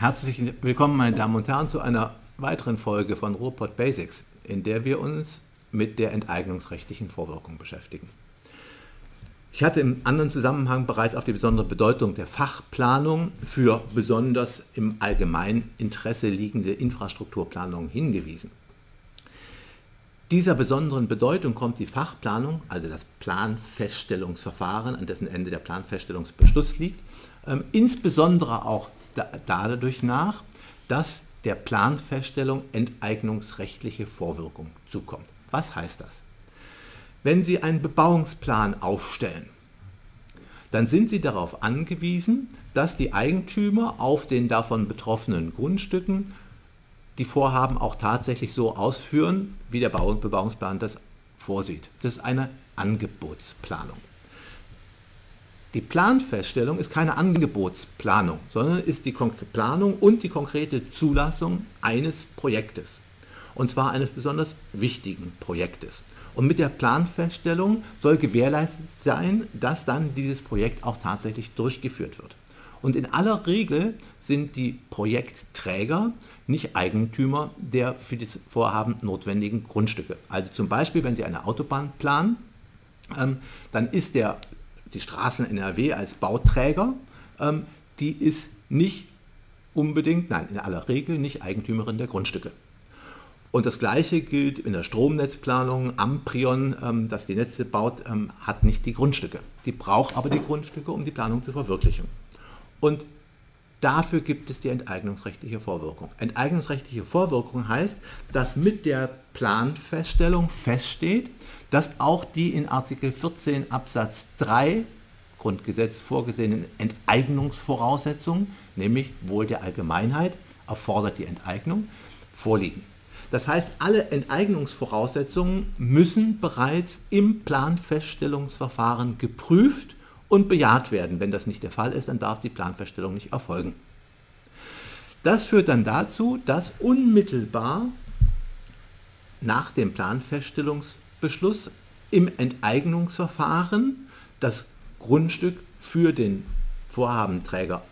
Herzlich willkommen, meine Damen und Herren, zu einer weiteren Folge von Ruhrpott Basics, in der wir uns mit der enteignungsrechtlichen Vorwirkung beschäftigen. Ich hatte im anderen Zusammenhang bereits auf die besondere Bedeutung der Fachplanung für besonders im allgemeinen Interesse liegende Infrastrukturplanung hingewiesen. Dieser besonderen Bedeutung kommt die Fachplanung, also das Planfeststellungsverfahren, an dessen Ende der Planfeststellungsbeschluss liegt, ähm, insbesondere auch dadurch nach, dass der Planfeststellung enteignungsrechtliche Vorwirkung zukommt. Was heißt das? Wenn Sie einen Bebauungsplan aufstellen, dann sind Sie darauf angewiesen, dass die Eigentümer auf den davon betroffenen Grundstücken die Vorhaben auch tatsächlich so ausführen, wie der Bebauungsplan das vorsieht. Das ist eine Angebotsplanung. Die Planfeststellung ist keine Angebotsplanung, sondern ist die Planung und die konkrete Zulassung eines Projektes. Und zwar eines besonders wichtigen Projektes. Und mit der Planfeststellung soll gewährleistet sein, dass dann dieses Projekt auch tatsächlich durchgeführt wird. Und in aller Regel sind die Projektträger nicht Eigentümer der für das Vorhaben notwendigen Grundstücke. Also zum Beispiel, wenn Sie eine Autobahn planen, ähm, dann ist der, die Straßen NRW als Bauträger, ähm, die ist nicht unbedingt, nein, in aller Regel nicht Eigentümerin der Grundstücke. Und das Gleiche gilt in der Stromnetzplanung. Amprion, ähm, das die Netze baut, ähm, hat nicht die Grundstücke. Die braucht aber die Grundstücke, um die Planung zu verwirklichen. Und dafür gibt es die enteignungsrechtliche Vorwirkung. Enteignungsrechtliche Vorwirkung heißt, dass mit der Planfeststellung feststeht, dass auch die in Artikel 14 Absatz 3 Grundgesetz vorgesehenen Enteignungsvoraussetzungen, nämlich Wohl der Allgemeinheit, erfordert die Enteignung, vorliegen. Das heißt, alle Enteignungsvoraussetzungen müssen bereits im Planfeststellungsverfahren geprüft und bejaht werden. Wenn das nicht der Fall ist, dann darf die Planfeststellung nicht erfolgen. Das führt dann dazu, dass unmittelbar nach dem Planfeststellungsbeschluss im Enteignungsverfahren das Grundstück für den Vorhabenträger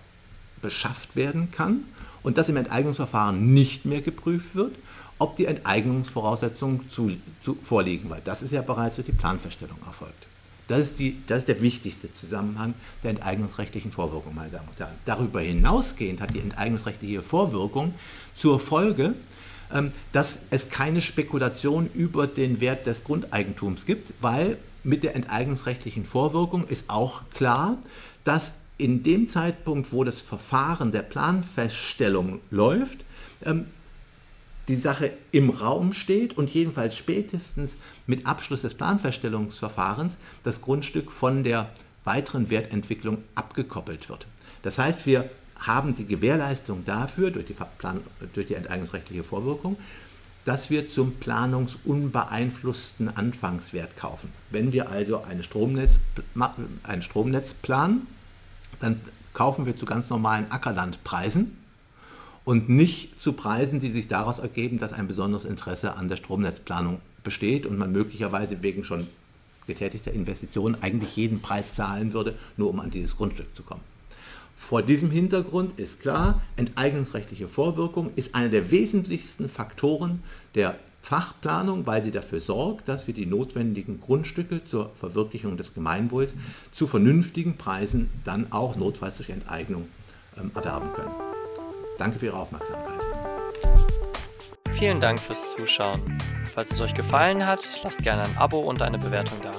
beschafft werden kann und dass im Enteignungsverfahren nicht mehr geprüft wird, ob die Enteignungsvoraussetzungen zu, zu vorliegen, weil das ist ja bereits durch die Planfeststellung erfolgt. Das ist, die, das ist der wichtigste Zusammenhang der enteignungsrechtlichen Vorwirkung, meine Damen und Herren. Darüber hinausgehend hat die enteignungsrechtliche Vorwirkung zur Folge, dass es keine Spekulation über den Wert des Grundeigentums gibt, weil mit der enteignungsrechtlichen Vorwirkung ist auch klar, dass in dem Zeitpunkt, wo das Verfahren der Planfeststellung läuft, ähm, die Sache im Raum steht und jedenfalls spätestens mit Abschluss des Planfeststellungsverfahrens das Grundstück von der weiteren Wertentwicklung abgekoppelt wird. Das heißt, wir haben die Gewährleistung dafür, durch die, Plan durch die enteignungsrechtliche Vorwirkung, dass wir zum planungsunbeeinflussten Anfangswert kaufen. Wenn wir also eine Stromnetz, ein Stromnetz planen, dann kaufen wir zu ganz normalen Ackerlandpreisen und nicht zu Preisen, die sich daraus ergeben, dass ein besonderes Interesse an der Stromnetzplanung besteht und man möglicherweise wegen schon getätigter Investitionen eigentlich jeden Preis zahlen würde, nur um an dieses Grundstück zu kommen. Vor diesem Hintergrund ist klar, enteignungsrechtliche Vorwirkung ist einer der wesentlichsten Faktoren der Fachplanung, weil sie dafür sorgt, dass wir die notwendigen Grundstücke zur Verwirklichung des Gemeinwohls zu vernünftigen Preisen dann auch notfalls durch Enteignung ähm, erwerben können. Danke für Ihre Aufmerksamkeit. Vielen Dank fürs Zuschauen. Falls es euch gefallen hat, lasst gerne ein Abo und eine Bewertung da.